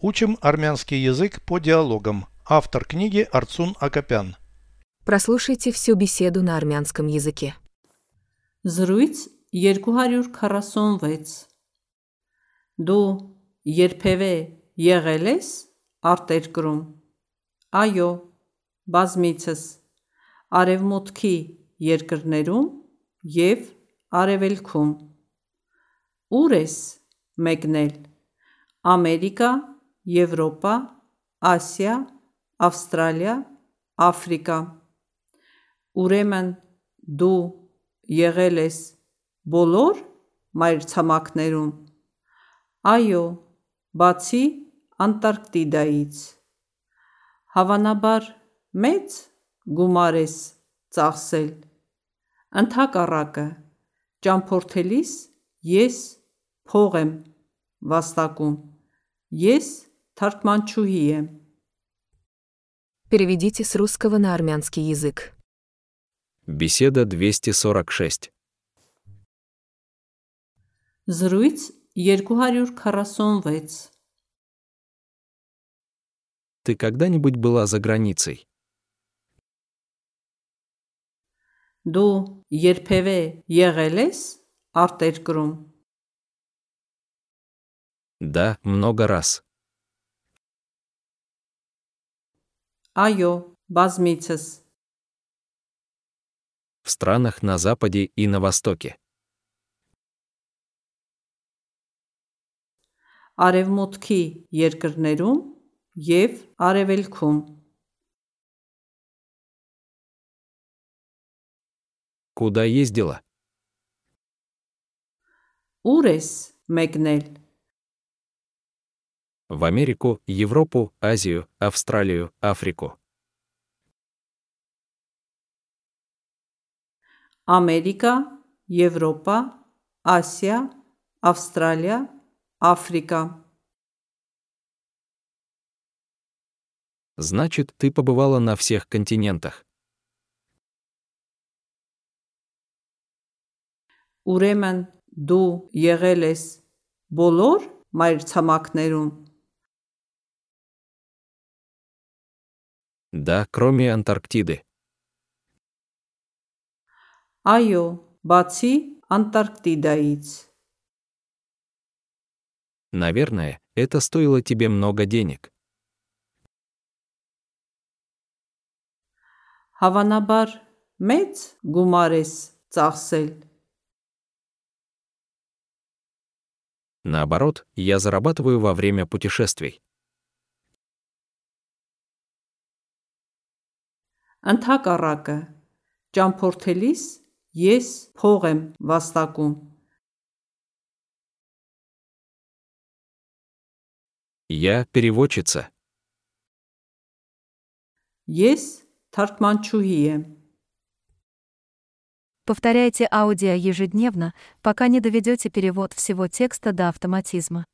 Учим армянский язык по диалогам. Автор книги Арцун Акопян. Прослушайте всю беседу на армянском языке. Զրույց 246 Դու երբևէ եղել ես արտերկրում Այո բազմիցս արևմուտքի երկրներում և արևելքում Ուր ես մեկնել Ամերիկա, Եվրոպա, Ասիա, Ավստրալիա, Աֆրիկա Ուրեմն դու եղել ես բոլոր մայրցամաքներում Այո բացի Անտարկտիդայից Հավանաբար մեծ գումար ես ծախսել Ընդհակառակը ճամփորդելիս ես փող եմ վաստակում Ես թարգմանչուհի եմ Переведите с русского на армянский язык. Беседа 246. Զրույց 246 Ты когда-нибудь была за границей? Դու երբևէ եղել ես արտերկրում Да, много раз. Այո բազմիցս В странах на Западе и на Востоке. արևմուտքի երկրներում և արևելքում Куда ездила? Ուր ես մեկնել В Америку, Европу, Азию, Австралию, Африку. Ամերիկա, Եվրոպա, Ասիա, Ավստրալիա, Աֆրիկա Значит, ты побывала на всех континентах. Ուրեմն դու եղել ես բոլոր մայրցամաքներում Да, кроме Антарктиды. Այո բացի Անտարկտիդայից Наверное, это стоило тебе много денег. Հավանաբար մեծ գումար ես ծախսել Наоборот, я зарабатываю во время путешествий. Ընդհակառակը ճամփորդելիս ես փող եմ վաստակում Я переводчица. Ես թարգմանչուհի եմ Повторяйте аудио ежедневно, пока не доведете перевод всего текста до автоматизма.